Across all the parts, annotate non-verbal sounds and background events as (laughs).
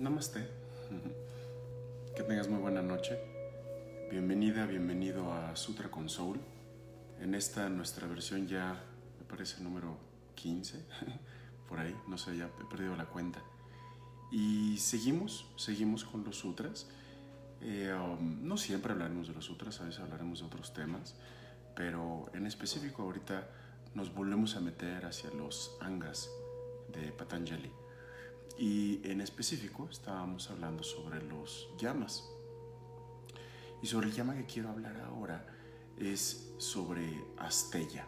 Namaste. (laughs) Que tengas muy buena noche. Bienvenida, bienvenido a Sutra con Soul. En esta nuestra versión ya me parece número 15, (laughs) por ahí, no sé, ya he perdido la cuenta. Y seguimos, seguimos con los sutras. Eh, um, no siempre hablaremos de los sutras, a veces hablaremos de otros temas, pero en específico ahorita nos volvemos a meter hacia los angas de Patanjali. Y en específico estábamos hablando sobre los llamas. Y sobre el llama que quiero hablar ahora es sobre Astella.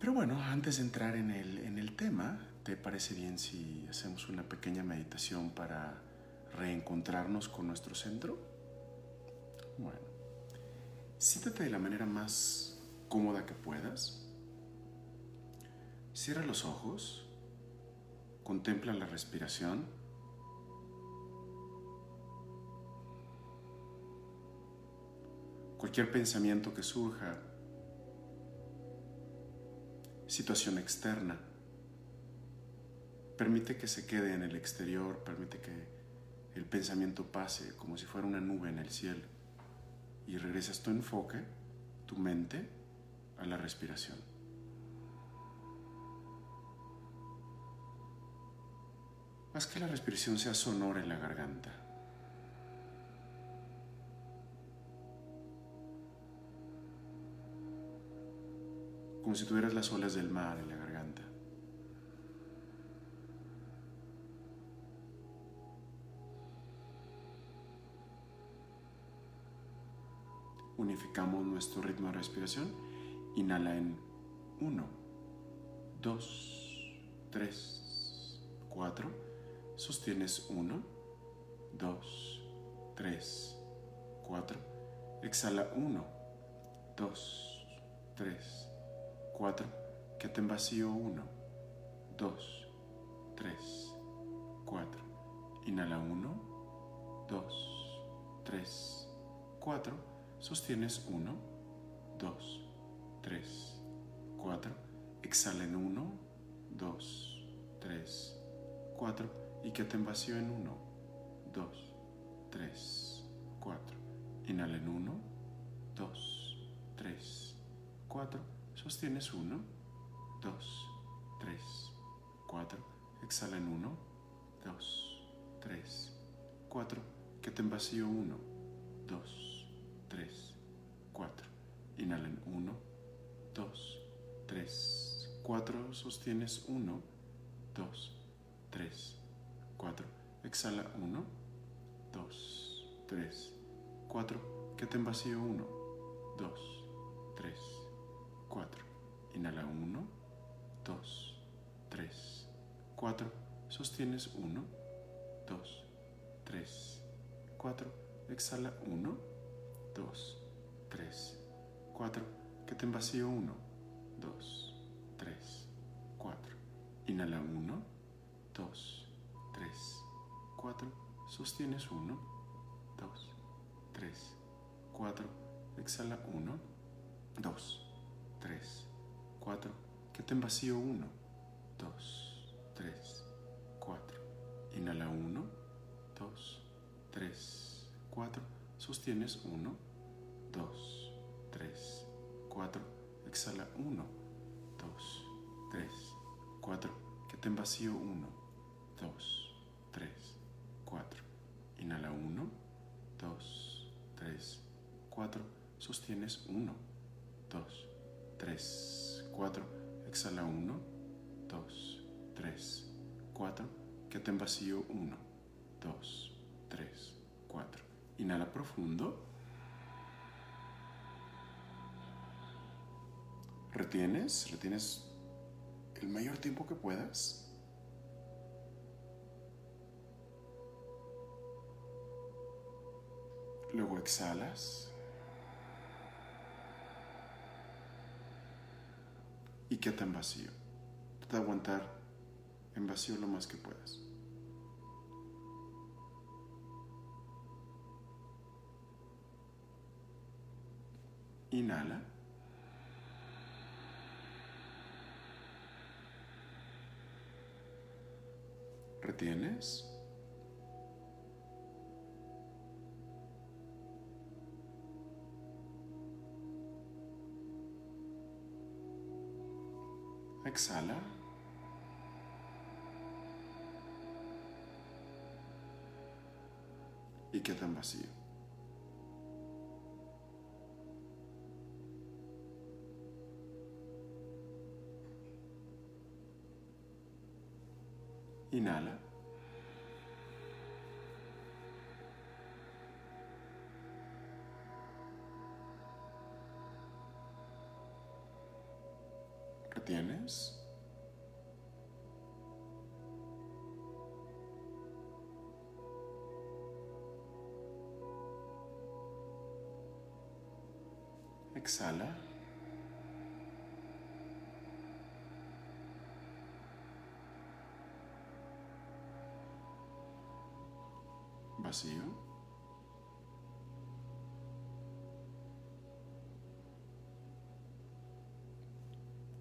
Pero bueno, antes de entrar en el, en el tema, ¿te parece bien si hacemos una pequeña meditación para reencontrarnos con nuestro centro? Bueno, siéntate de la manera más cómoda que puedas. Cierra los ojos, contempla la respiración. Cualquier pensamiento que surja, situación externa, permite que se quede en el exterior, permite que el pensamiento pase como si fuera una nube en el cielo y regresas tu enfoque, tu mente, a la respiración. Haz que la respiración sea sonora en la garganta. Como si tuvieras las olas del mar en la garganta. Unificamos nuestro ritmo de respiración. Inhala en 1, 2, 3, 4 Sostienes 1, 2, 3, 4. Exhala 1, 2, 3, 4. Quédate en vacío 1, 2, 3, 4. Inhala 1, 2, 3, 4. Sostienes 1, 2, 3, 4. Exhala en 1, 2, 3, 4 y que te vacío en 1, 2, 3, 4. Inhala en 1, 2, 3, 4. Sostienes 1, 2, 3, 4. Exhala en 1, 2, 3, 4. Que te vacío 1, 2, 3, 4. Inhala en 1, 2, 3, 4. Sostienes 1, 2, 3, 4. Exhala 1, 2, 3, 4. Quédate en vacío 1, 2, 3, 4. Inhala 1, 2, 3, 4. Sostienes 1, 2, 3, 4. Exhala 1, 2, 3, 4. Quédate en vacío 1, 2, 3, 4. Inhala 1, 2, 3, 4, sostienes 1, 2, 3, 4, exhala 1, 2, 3, 4, que te en vacío 1, 2, 3, 4, inhala 1, 2, 3, 4, sostienes 1, 2, 3, 4, exhala 1, 2, 3, 4, que te en vacío 1, 2, 3, 4. Inhala 1, 2, 3, 4. Sostienes 1, 2, 3, 4. Exhala 1, 2, 3, 4. Quédate en vacío 1, 2, 3, 4. Inhala profundo. Retienes, retienes el mayor tiempo que puedas. Luego exhalas. Y quédate en vacío. Trata de aguantar en vacío lo más que puedas. Inhala. Retienes. Exhala. Y qué tan vacío. Inhala. Vacío.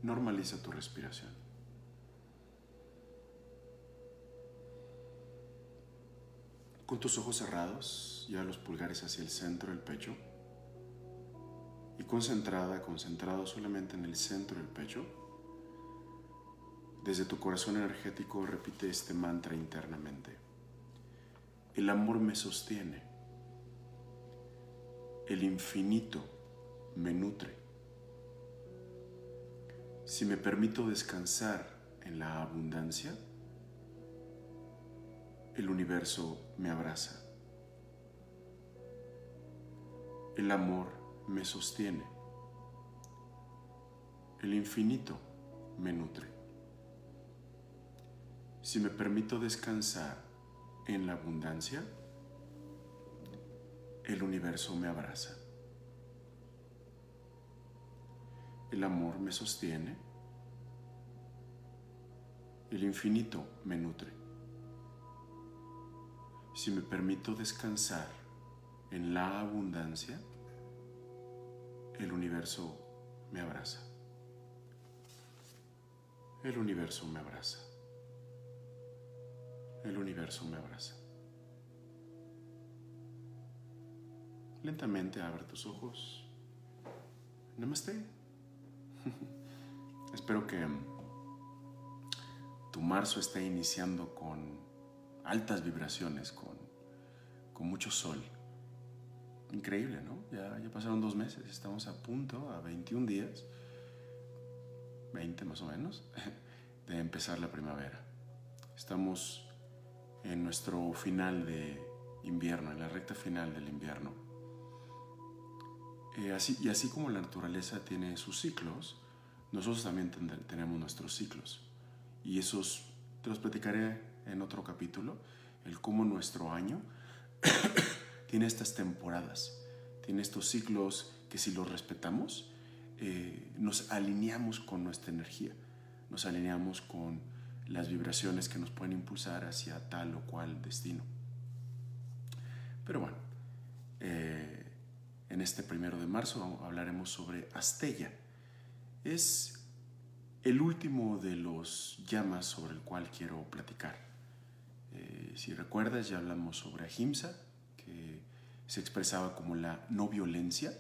Normaliza tu respiración. Con tus ojos cerrados, lleva los pulgares hacia el centro del pecho concentrada, concentrado solamente en el centro del pecho, desde tu corazón energético repite este mantra internamente. El amor me sostiene. El infinito me nutre. Si me permito descansar en la abundancia, el universo me abraza. El amor me sostiene. El infinito me nutre. Si me permito descansar en la abundancia, el universo me abraza. El amor me sostiene. El infinito me nutre. Si me permito descansar en la abundancia, el universo me abraza. El universo me abraza. El universo me abraza. Lentamente abre tus ojos. Namaste. (laughs) Espero que tu marzo esté iniciando con altas vibraciones, con, con mucho sol. Increíble, ¿no? Ya, ya pasaron dos meses, estamos a punto, a 21 días, 20 más o menos, (laughs) de empezar la primavera. Estamos en nuestro final de invierno, en la recta final del invierno. Eh, así, y así como la naturaleza tiene sus ciclos, nosotros también tenemos nuestros ciclos. Y esos te los platicaré en otro capítulo, el cómo nuestro año (coughs) tiene estas temporadas, tiene estos ciclos que si los respetamos, eh, nos alineamos con nuestra energía, nos alineamos con las vibraciones que nos pueden impulsar hacia tal o cual destino. Pero bueno, eh, en este primero de marzo hablaremos sobre Astella. Es el último de los llamas sobre el cual quiero platicar. Eh, si recuerdas, ya hablamos sobre Ahimsa, que se expresaba como la no violencia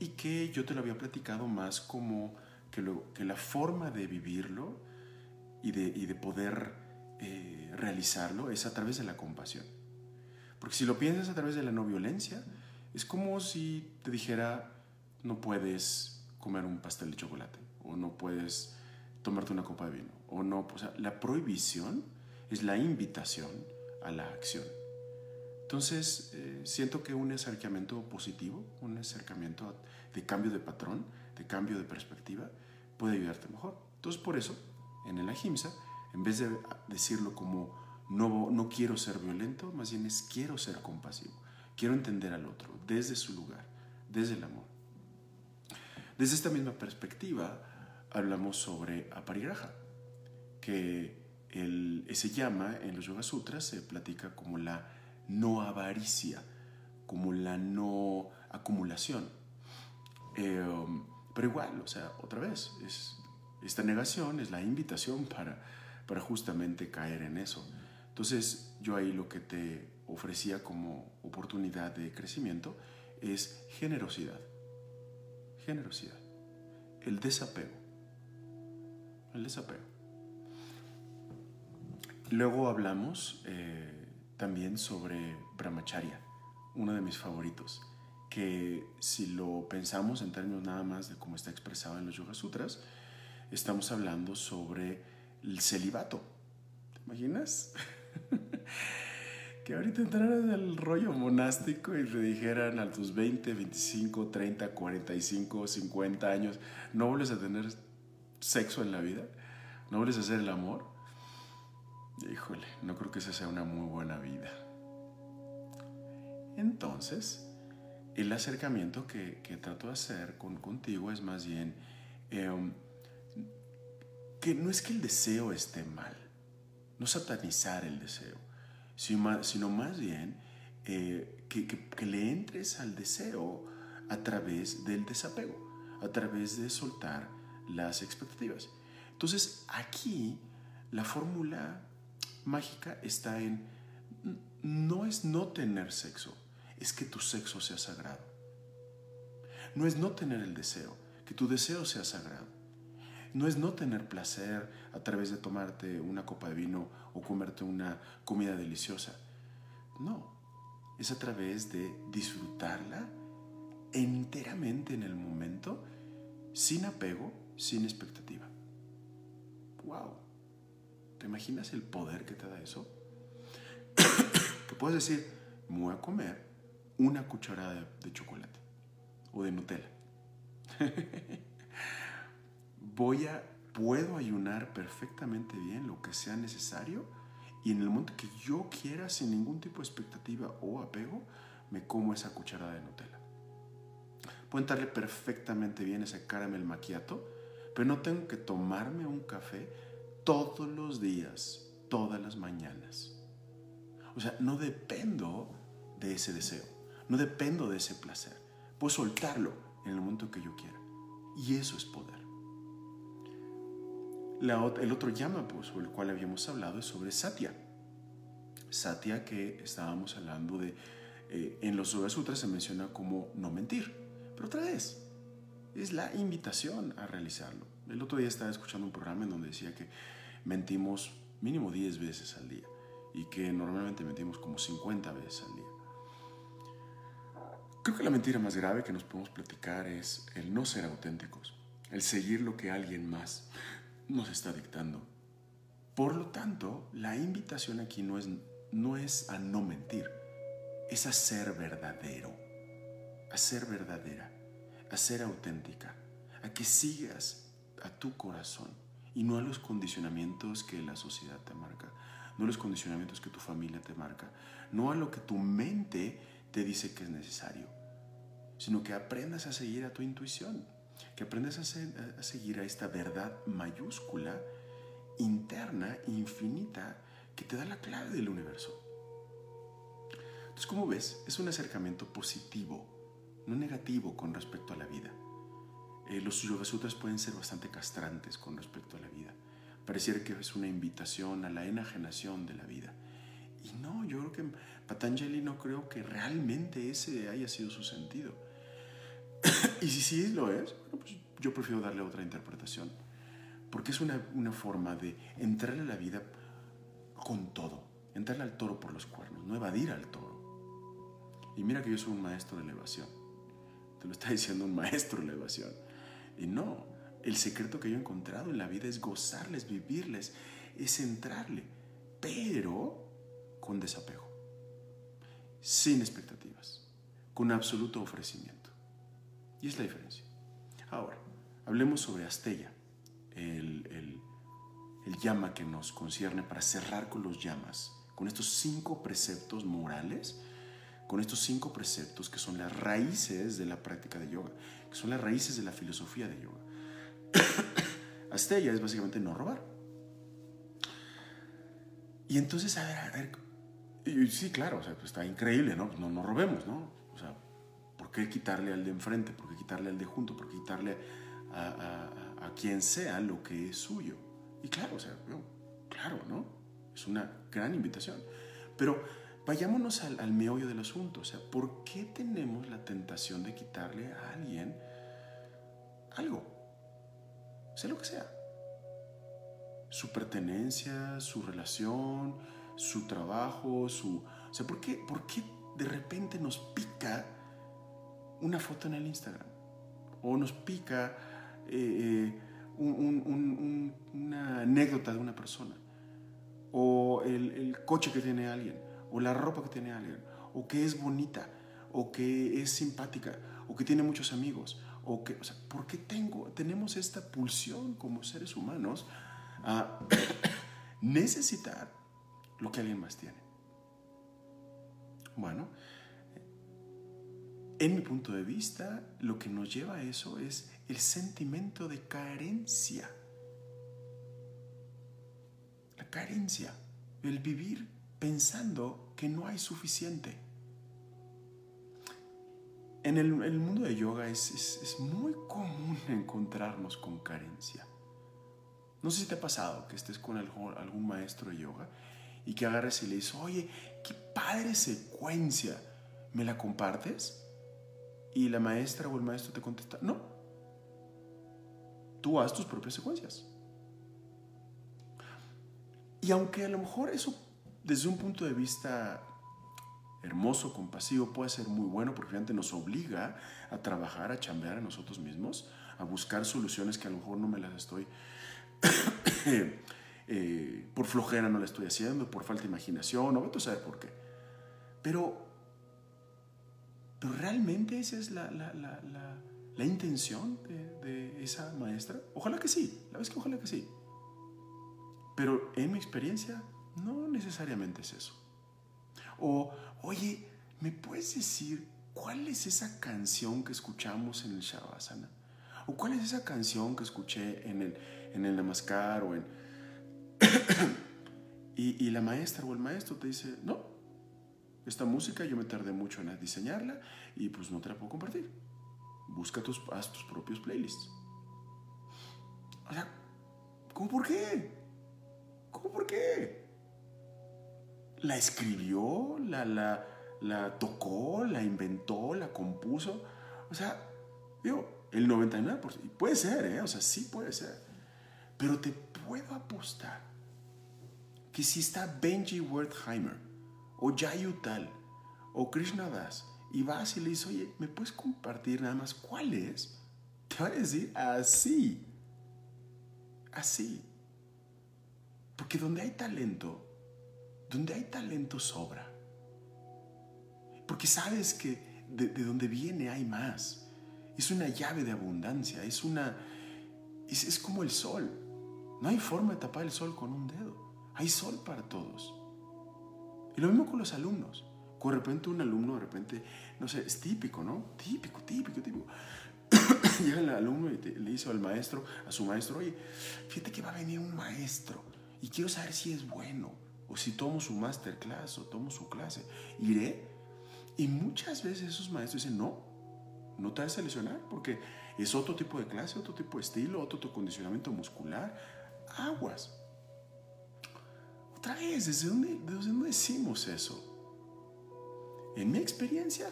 y que yo te lo había platicado más como que, lo, que la forma de vivirlo y de, y de poder eh, realizarlo es a través de la compasión. Porque si lo piensas a través de la no violencia, es como si te dijera, no puedes comer un pastel de chocolate, o no puedes tomarte una copa de vino, o no, o sea, la prohibición es la invitación a la acción. Entonces, eh, siento que un acercamiento positivo, un acercamiento de cambio de patrón, de cambio de perspectiva, puede ayudarte mejor. Entonces, por eso, en el ahimsa, en vez de decirlo como no, no quiero ser violento, más bien es quiero ser compasivo, quiero entender al otro desde su lugar, desde el amor. Desde esta misma perspectiva, hablamos sobre aparigraha, que el, ese llama en los Yoga Sutras se platica como la no avaricia, como la no acumulación. Eh, pero igual, o sea, otra vez, es, esta negación es la invitación para, para justamente caer en eso. Entonces yo ahí lo que te ofrecía como oportunidad de crecimiento es generosidad. Generosidad. El desapego. El desapego. Luego hablamos eh, también sobre Brahmacharya, uno de mis favoritos, que si lo pensamos en términos nada más de cómo está expresado en los Yoga Sutras, estamos hablando sobre el celibato. ¿Te imaginas? (laughs) que ahorita entraran al rollo monástico y te dijeran a tus 20, 25, 30, 45, 50 años, no vuelves a tener sexo en la vida, no vuelves a hacer el amor. Híjole, no creo que esa sea una muy buena vida. Entonces, el acercamiento que, trato de hacer con, contigo es más bien em, que no es que el deseo esté mal, no satanizar el deseo sino más bien eh, que, le entres al deseo a través del desapego, a través de soltar las expectativas. Entonces aquí la fórmula mágica está en, no es no tener sexo, es que tu sexo sea sagrado. No es no tener el deseo, que tu deseo sea sagrado. No es no tener placer a través de tomarte una copa de vino o comerte una comida deliciosa. No, es a través de disfrutarla enteramente en el momento, sin apego, sin expectativa. ¡Wow! ¿Te imaginas el poder que te da eso? (coughs) que puedes decir, me voy a comer una cucharada de chocolate o de Nutella. (laughs) voy a, puedo ayunar perfectamente bien lo que sea necesario y en el momento que yo quiera, sin ningún tipo de expectativa o apego, me como esa cucharada de Nutella. Puedo entrarle perfectamente bien ese caramel macchiato, pero no tengo que tomarme un café todos los días, todas las mañanas. O sea, no dependo de ese deseo, no dependo de ese placer. Puedo soltarlo en el momento que yo quiera. Y eso es poder el otro llama pues, sobre el cual habíamos hablado es sobre Satya. Satya que estábamos hablando de, eh, en los Yoga Sutras se menciona como no mentir. Pero otra vez, es la invitación a realizarlo. El otro día estaba escuchando un programa en donde decía que mentimos mínimo 10 veces al día y que normalmente mentimos como 50 veces al día. Creo que la mentira más grave que nos podemos platicar es el no ser auténticos, el seguir lo que alguien más nos está dictando. Por lo tanto, la invitación aquí no es, no es a no mentir, es a ser verdadero, a ser verdadera, a ser auténtica, a que sigas a tu corazón y no a los condicionamientos que la sociedad te marca, no a los condicionamientos que tu familia te marca, no a lo que tu mente te dice que es necesario, sino que aprendas a seguir a tu intuición que aprendes a, seguir a esta verdad mayúscula, interna, infinita, que te da la clave del universo. Entonces, como ves, es un acercamiento positivo, no negativo con respecto a la vida. Eh, los Yoga Sutras pueden ser bastante castrantes con respecto a la vida. Pareciera que es una invitación a la enajenación de la vida. Y no, yo creo que Patanjali no creo que realmente ese haya sido su sentido. (coughs) y si sí lo es, pues yo prefiero darle otra interpretación. Porque es una, forma de entrarle a la vida con todo. Entrarle al toro por los cuernos, no evadir al toro. Y mira que yo soy un maestro de elevación. Te lo está (laughs) diciendo un maestro de elevación. Y no, el secreto que yo he encontrado en la vida es gozarles, vivirles, es entrarle, pero con desapego, sin expectativas, con absoluto ofrecimiento. Y es la diferencia. Ahora, hablemos sobre Astella, el, el, el llama que nos concierne para cerrar con los llamas, con estos cinco preceptos morales, con estos cinco preceptos que son las raíces de la práctica de yoga, que son las raíces de la filosofía de yoga. (coughs) Astella es básicamente no robar. Y entonces, a ver, a ver, sí, claro, o sea, pues está increíble, ¿no? No, no robemos, ¿no? O sea, ¿Por qué quitarle al de enfrente? ¿Por qué quitarle al de junto? ¿Por qué quitarle a, quien sea lo que es suyo? Y claro, o sea, claro, ¿no? Es una gran invitación. Pero vayámonos al, al meollo del asunto. O sea, ¿por qué tenemos la tentación de quitarle a alguien algo? Sea lo que sea. Su pertenencia, su relación, su trabajo, su... O sea, ¿por qué, por qué de repente nos pica una foto en el Instagram? O nos pica eh, eh, una anécdota de una persona. O el, el coche que tiene alguien. O la ropa que tiene alguien. O que es bonita. O que es simpática. O que tiene muchos amigos. O que, o sea, ¿por qué tengo, tenemos esta pulsión como seres humanos a (coughs) necesitar lo que alguien más tiene. Bueno, en mi punto de vista, lo que nos lleva a eso es el sentimiento de carencia. La carencia, el vivir pensando que no hay suficiente. En el, mundo de yoga es, es muy común (laughs) encontrarnos con carencia. No sé si te ha pasado que estés con algún maestro de yoga y que agarres y le dices, oye, qué padre secuencia, ¿me la compartes? Y la maestra o el maestro te contesta, no, tú haz tus propias secuencias. Y aunque a lo mejor eso desde un punto de vista hermoso, compasivo, puede ser muy bueno porque realmente nos obliga a trabajar, a chambear a nosotros mismos, a buscar soluciones que a lo mejor no me las estoy (coughs) Eh, por flojera no la estoy haciendo, por falta de imaginación, no a saber por qué. Pero, pero realmente esa es la, la, la, la intención de, de, esa maestra. Ojalá que sí, la vez que ojalá que sí. Pero en mi experiencia, no necesariamente es eso. O, oye, ¿me puedes decir cuál es esa canción que escuchamos en el Shavasana? ¿O cuál es esa canción que escuché en el, en el Namaskar o en... (coughs) y, la maestra o el maestro te dice, no, esta música yo me tardé mucho en diseñarla y pues no te la puedo compartir. Busca tus, haz tus propios playlists. O sea, ¿cómo por qué? ¿Cómo por qué? La escribió, la, la, la tocó, la inventó, la compuso. O sea, digo, el 99%. Puede ser, ¿eh? O sea, sí puede ser. Pero te puedo apostar que si está Benji Wertheimer o Jayutal o Krishna Das y vas y le dices, oye, ¿me puedes compartir nada más cuál es? Te va a decir así. Así. Porque donde hay talento, donde hay talento sobra. Porque sabes que de, de donde viene hay más. Es una llave de abundancia, es una... Es, es como el sol. No hay forma de tapar el sol con un dedo. Hay sol para todos. Y lo mismo con los alumnos. De repente un alumno, de repente, no sé, es típico, ¿no? Típico, típico, típico. (coughs) Llega el alumno y le dice al maestro, a su maestro, oye, fíjate que va a venir un maestro y quiero saber si es bueno o si tomo su masterclass o tomo su clase. Iré. Y muchas veces esos maestros dicen, no, no te vas a lesionar porque es otro tipo de clase, otro tipo de estilo, otro condicionamiento muscular aguas. Otra vez, ¿desde dónde, ¿desde dónde decimos eso? En mi experiencia,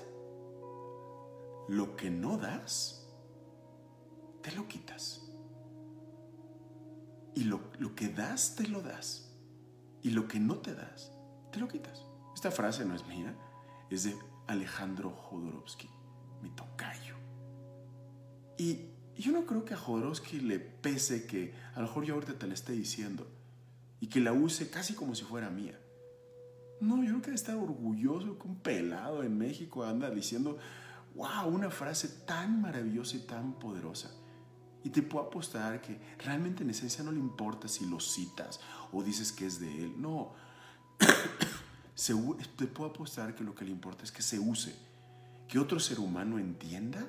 lo que no das, te lo quitas. Y lo, lo, que das, te lo das. Y lo que no te das, te lo quitas. Esta frase no es mía, es de Alejandro Jodorowsky, mi tocayo. Y yo no creo que a Jodorowsky le pese que a lo mejor yo ahorita te la esté diciendo y que la use casi como si fuera mía. No, yo creo que estar orgulloso que un pelado en México anda diciendo, wow, una frase tan maravillosa y tan poderosa. Y te puedo apostar que realmente en esencia no le importa si lo citas o dices que es de él. No, (coughs) te puedo apostar que lo que le importa es que se use, que otro ser humano entienda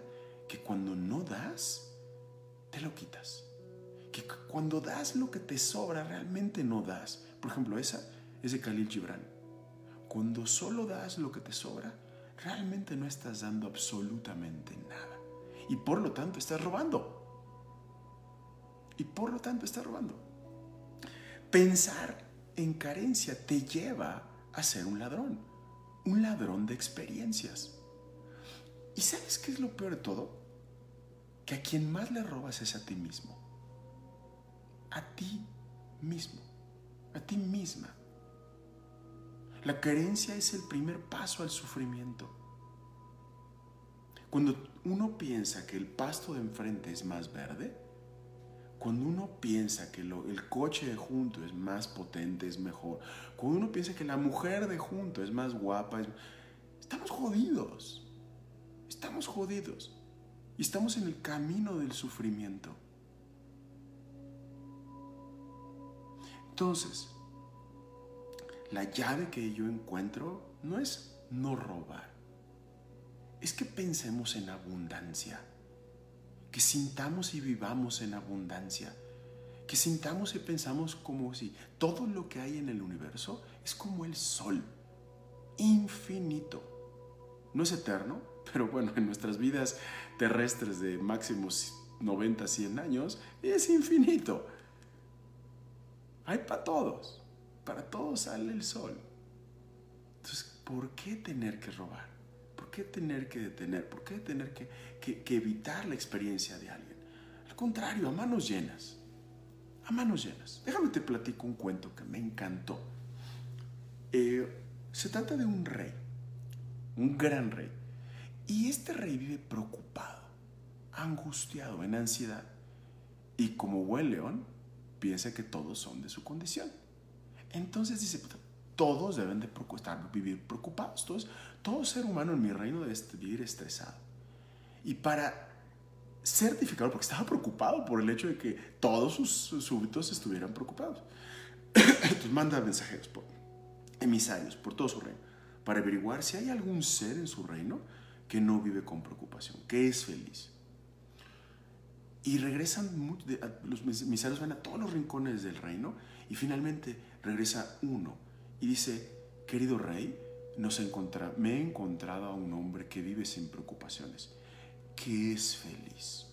que cuando no das, te lo quitas. Que cuando das lo que te sobra, realmente no das. Por ejemplo, esa es de Khalil Gibran. Cuando solo das lo que te sobra, realmente no estás dando absolutamente nada. Y por lo tanto estás robando. Y por lo tanto estás robando. Pensar en carencia te lleva a ser un ladrón, un ladrón de experiencias. ¿Y sabes qué es lo peor de todo? Que a quien más le robas es a ti mismo. A ti mismo, a ti misma. La carencia es el primer paso al sufrimiento. Cuando uno piensa que el pasto de enfrente es más verde, cuando uno piensa que el coche de junto es más potente, es mejor, cuando uno piensa que la mujer de junto es más guapa, estamos jodidos. Estamos jodidos. Y estamos en el camino del sufrimiento. Entonces, la llave que yo encuentro no es no robar. Es que pensemos en abundancia que sintamos y vivamos en abundancia, que sintamos y pensamos como si todo lo que hay en el universo es como el sol, infinito. No es eterno, pero bueno, en nuestras vidas terrestres de máximos 90, 100 años, es infinito. Hay para todos, para todos sale el sol. Entonces, ¿por qué tener que robar? ¿Por qué tener que detener? ¿Por qué tener que, evitar la experiencia de alguien? Al contrario, a manos llenas. A manos llenas. Déjame te platico un cuento que me encantó. Eh, se trata de un rey, un gran rey. Y este rey vive preocupado, angustiado, en ansiedad. Y como buen león, piensa que todos son de su condición. Entonces dice, todos deben de estar, vivir preocupados. Todos, todo ser humano en mi reino debe vivir estresado. Y para certificarlo, porque estaba preocupado por el hecho de que todos sus, súbditos estuvieran preocupados. (coughs) Entonces manda mensajeros, por, emisarios por todo su reino, para averiguar si hay algún ser en su reino que no vive con preocupación, que es feliz. Y regresan, los emisarios van a todos los rincones del reino y finalmente regresa uno y dice, querido rey, nos encontra, me he encontrado a un hombre que vive sin preocupaciones, que es feliz.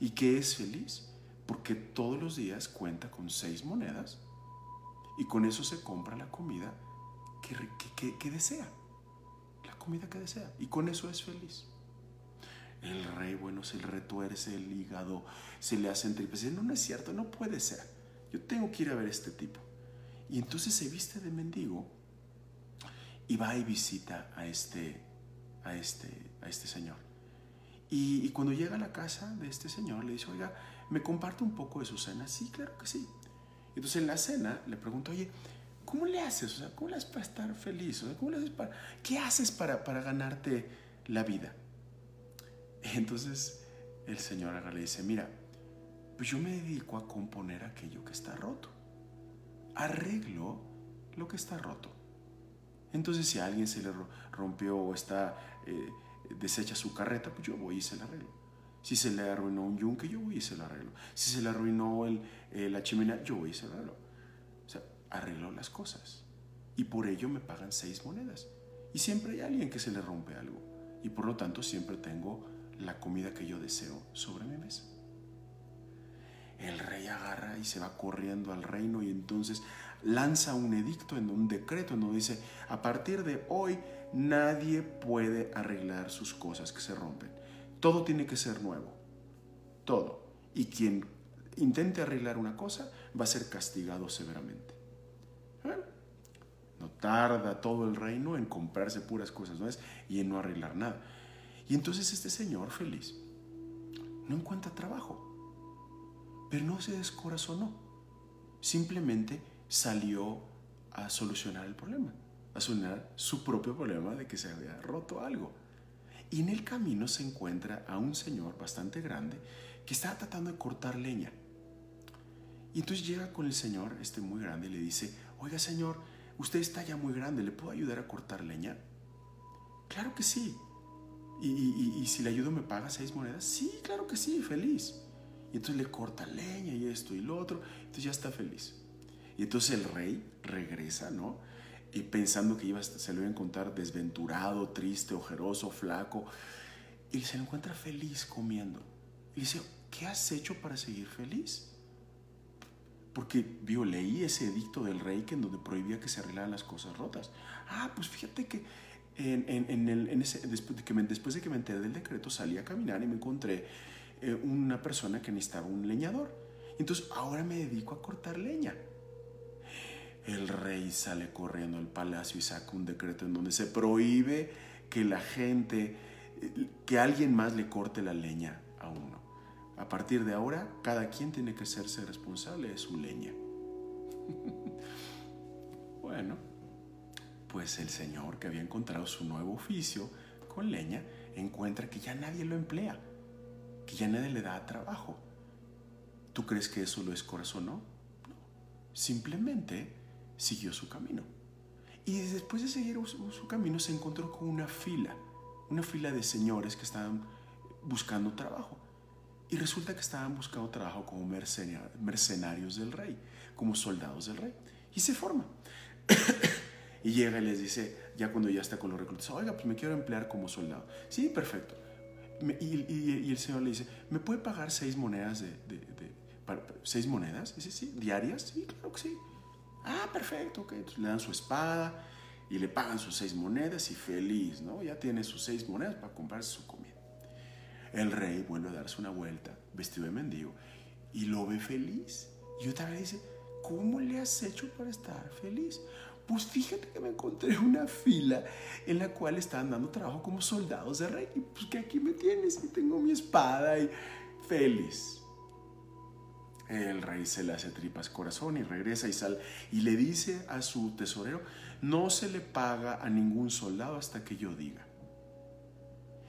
¿Y que es feliz? Porque todos los días cuenta con seis monedas y con eso se compra la comida que, que, desea. La comida que desea. Y con eso es feliz. El rey, bueno, se le retuerce el hígado, se le hace entre... Dice, no, no es cierto, no puede ser. Yo tengo que ir a ver a este tipo. Y entonces se viste de mendigo y va y visita a este, a este, a este señor. Y, cuando llega a la casa de este señor, le dice, oiga, ¿me comparte un poco de su cena? Sí, claro que sí. Entonces en la cena le pregunto, oye, ¿cómo le haces? O sea, ¿cómo le haces para estar feliz? O sea, ¿cómo le haces para, ¿Qué haces para, para ganarte la vida? Entonces el señor le dice, mira, pues yo me dedico a componer aquello que está roto. Arreglo lo que está roto. Entonces, si a alguien se le rompió o está eh, deshecha su carreta, pues yo voy y se la arreglo. Si se le arruinó un yunque, yo voy y se lo arreglo. Si se le arruinó el, eh, la chimenea, yo voy y se lo arreglo. O sea, arreglo las cosas. Y por ello me pagan seis monedas. Y siempre hay alguien que se le rompe algo. Y por lo tanto siempre tengo la comida que yo deseo sobre mi mesa. El rey agarra y se va corriendo al reino y entonces lanza un edicto, en un decreto, donde dice, a partir de hoy nadie puede arreglar sus cosas que se rompen. Todo tiene que ser nuevo. Todo. Y quien intente arreglar una cosa va a ser castigado severamente. No tarda todo el reino en comprarse puras cosas nuevas y en no arreglar nada. Y entonces este señor feliz no encuentra trabajo, pero no se descorazonó. Simplemente salió a solucionar el problema, a solucionar su propio problema de que se había roto algo. Y en el camino se encuentra a un señor bastante grande que estaba tratando de cortar leña. Y entonces llega con el señor, este muy grande, y le dice, oiga señor, usted está ya muy grande, ¿le puedo ayudar a cortar leña? Claro que sí. ¿Y, y si le ayudo me paga seis monedas? Sí, claro que sí, feliz. Y entonces le corta leña y esto y lo otro, entonces ya está feliz. Y entonces el rey regresa, ¿no? Y pensando que iba, se lo iba a encontrar desventurado, triste, ojeroso, flaco. Y se lo encuentra feliz comiendo. Y dice, ¿qué has hecho para seguir feliz? porque vio, leí ese edicto del rey que en donde prohibía que se arreglaran las cosas rotas. Ah, pues fíjate que en, el, ese, después, de que me, después de enteré del decreto salí a caminar y me encontré eh, una persona que necesitaba un leñador. Entonces ahora me dedico a cortar leña. El rey sale corriendo al palacio y saca un decreto en donde se prohíbe que la gente, que alguien más le corte la leña a uno. A partir de ahora, cada quien tiene que hacerse responsable de su leña. (laughs) bueno, pues el señor que había encontrado su nuevo oficio con leña encuentra que ya nadie lo emplea, que ya nadie le da trabajo. ¿Tú crees que eso lo es corazón? No. no. Simplemente siguió su camino. Y después de seguir su, camino se encontró con una fila, una fila de señores que estaban buscando trabajo. Y resulta que estaban buscando trabajo como mercenarios del rey, como soldados del rey. Y se forma. (coughs) y llega y les dice, ya cuando ya está con los reclutas, oiga, pues me quiero emplear como soldado. Sí, perfecto. y, el señor le dice, ¿me puede pagar seis monedas de, seis monedas? Dice, sí, diarias. Sí, claro que sí. Ah, perfecto, ok. Entonces le dan su espada y le pagan sus seis monedas y feliz, ¿no? Ya tiene sus seis monedas para comprarse su comida. El rey vuelve a darse una vuelta, vestido de mendigo, y lo ve feliz. Y otra vez dice, ¿cómo le has hecho para estar feliz? Pues fíjate que me encontré (laughs) una fila en la cual estaban dando trabajo como soldados de rey. Y pues que aquí me tienes y tengo mi espada y feliz. El rey se le hace tripas corazón y regresa y sale y le dice a su tesorero, no se le paga a ningún soldado hasta que yo diga.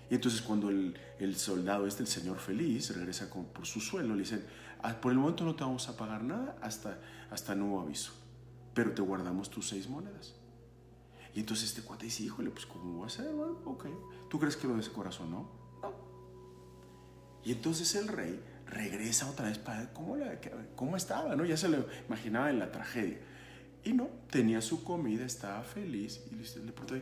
Y entonces cuando el, soldado este, el señor feliz, regresa por su sueldo, le dicen, ah, por el momento no te vamos a pagar nada hasta, nuevo aviso, pero te guardamos tus seis monedas. Y entonces este cuate dice, híjole, pues ¿cómo va a ser? Ok. ¿Tú crees que lo de ese corazón no? No. Y entonces el rey regresa otra vez para cómo, cómo estaba, ¿no? Ya se lo imaginaba en la tragedia. Y no, tenía su comida, estaba feliz y le preguntó,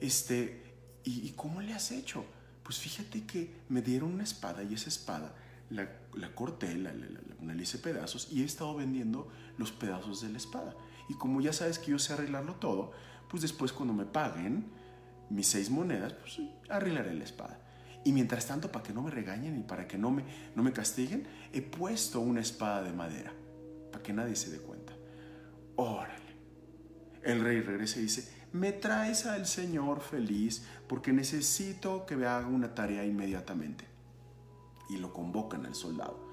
este, ¿y, cómo le has hecho? Pues fíjate que me dieron una espada y esa espada la, la corté, la, la, la, hice pedazos y he estado vendiendo los pedazos de la espada. Y como ya sabes que yo sé arreglarlo todo, pues después cuando me paguen mis seis monedas, pues arreglaré la espada. Y mientras tanto, para que no me regañen y para que no me, no me castiguen, he puesto una espada de madera, para que nadie se dé cuenta. Órale. El rey regresa y dice, me traes al Señor feliz porque necesito que me haga una tarea inmediatamente. Y lo convocan al soldado.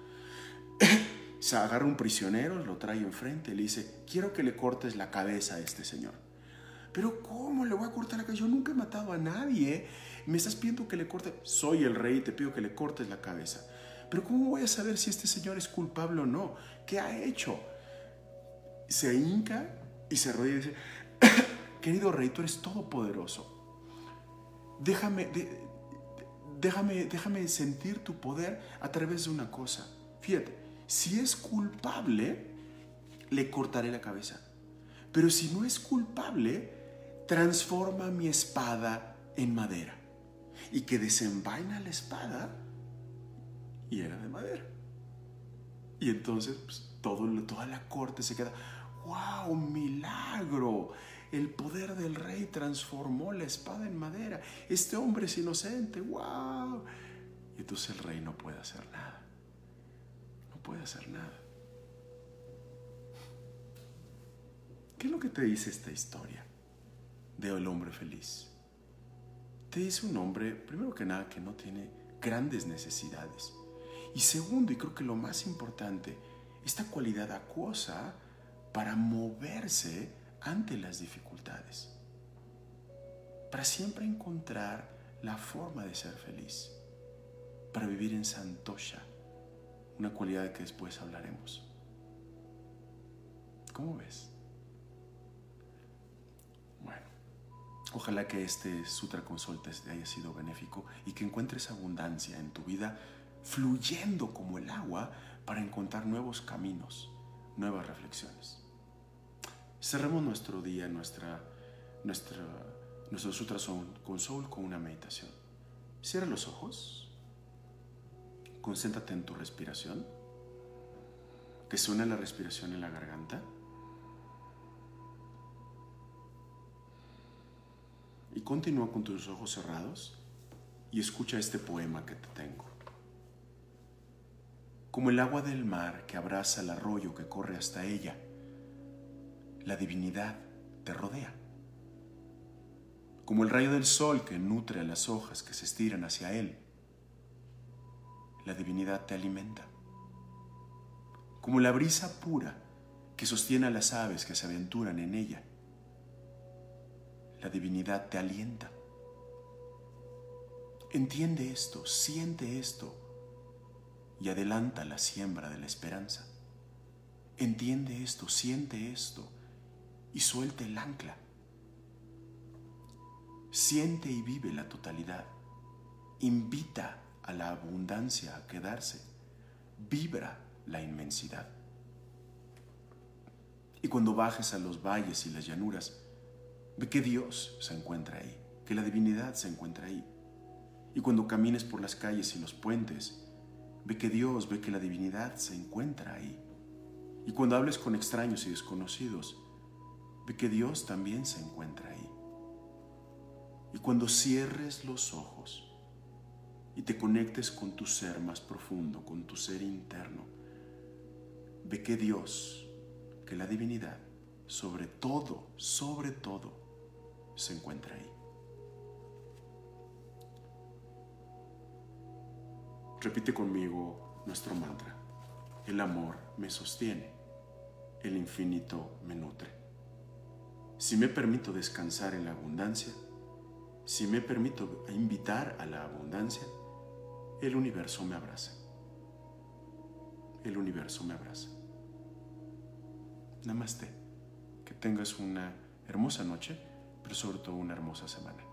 (coughs) se agarra un prisionero, lo trae enfrente y le dice, quiero que le cortes la cabeza a este señor. Pero ¿cómo le voy a cortar la cabeza? Yo nunca he matado a nadie. Me estás pidiendo que le corte. Soy el rey y te pido que le cortes la cabeza. Pero ¿cómo voy a saber si este señor es culpable o no? ¿Qué ha hecho? Se hinca y se arrodilla y dice, (coughs) querido rey, tú eres todopoderoso. Déjame, déjame, déjame sentir tu poder a través de una cosa. Fíjate, si es culpable, le cortaré la cabeza. Pero si no es culpable, transforma mi espada en madera y que desenvaina la espada y era de madera. Y entonces pues, toda la corte se queda, wow, milagro. El poder del rey transformó la espada en madera. Este hombre es inocente, wow. Y entonces el rey no puede hacer nada. No puede hacer nada. ¿Qué es lo que te dice esta historia de el hombre feliz? Te dice un hombre, primero que nada, que no tiene grandes necesidades. Y segundo, y creo que lo más importante, esta cualidad acuosa para moverse ante las dificultades. Para siempre encontrar la forma de ser feliz. Para vivir en santosha, una cualidad que después hablaremos. ¿Cómo ves? Ojalá que este Sutra Consultes te haya sido benéfico y que encuentres abundancia en tu vida fluyendo como el agua para encontrar nuevos caminos, nuevas reflexiones. Cerremos nuestro día, nuestra, nuestra, nuestro Sutra Consol con una meditación. Cierra los ojos, concéntrate en tu respiración. ¿Te suena la respiración en la garganta? Y continúa con tus ojos cerrados y escucha este poema que te tengo. Como el agua del mar que abraza el arroyo que corre hasta ella, la divinidad te rodea. Como el rayo del sol que nutre a las hojas que se estiran hacia él, la divinidad te alimenta. Como la brisa pura que sostiene a las aves que se aventuran en ella, la divinidad te alienta. Entiende esto, siente esto y adelanta la siembra de la esperanza. Entiende esto, siente esto y suelte el ancla. Siente y vive la totalidad. Invita a la abundancia a quedarse. Vibra la inmensidad. Y cuando bajes a los valles y las llanuras, ve que Dios se encuentra ahí, que la divinidad se encuentra ahí. Y cuando camines por las calles y los puentes, ve que Dios, ve que la divinidad se encuentra ahí. Y cuando hables con extraños y desconocidos, ve que Dios también se encuentra ahí. Y cuando cierres los ojos y te conectes con tu ser más profundo, con tu ser interno, ve que Dios, que la divinidad, sobre todo, sobre todo, se encuentra ahí. Repite conmigo nuestro mantra. El amor me sostiene, el infinito me nutre. Si me permito descansar en la abundancia, si me permito invitar a la abundancia, el universo me abraza. El universo me abraza. Namaste. Que tengas una hermosa noche, pero sobre una hermosa semana.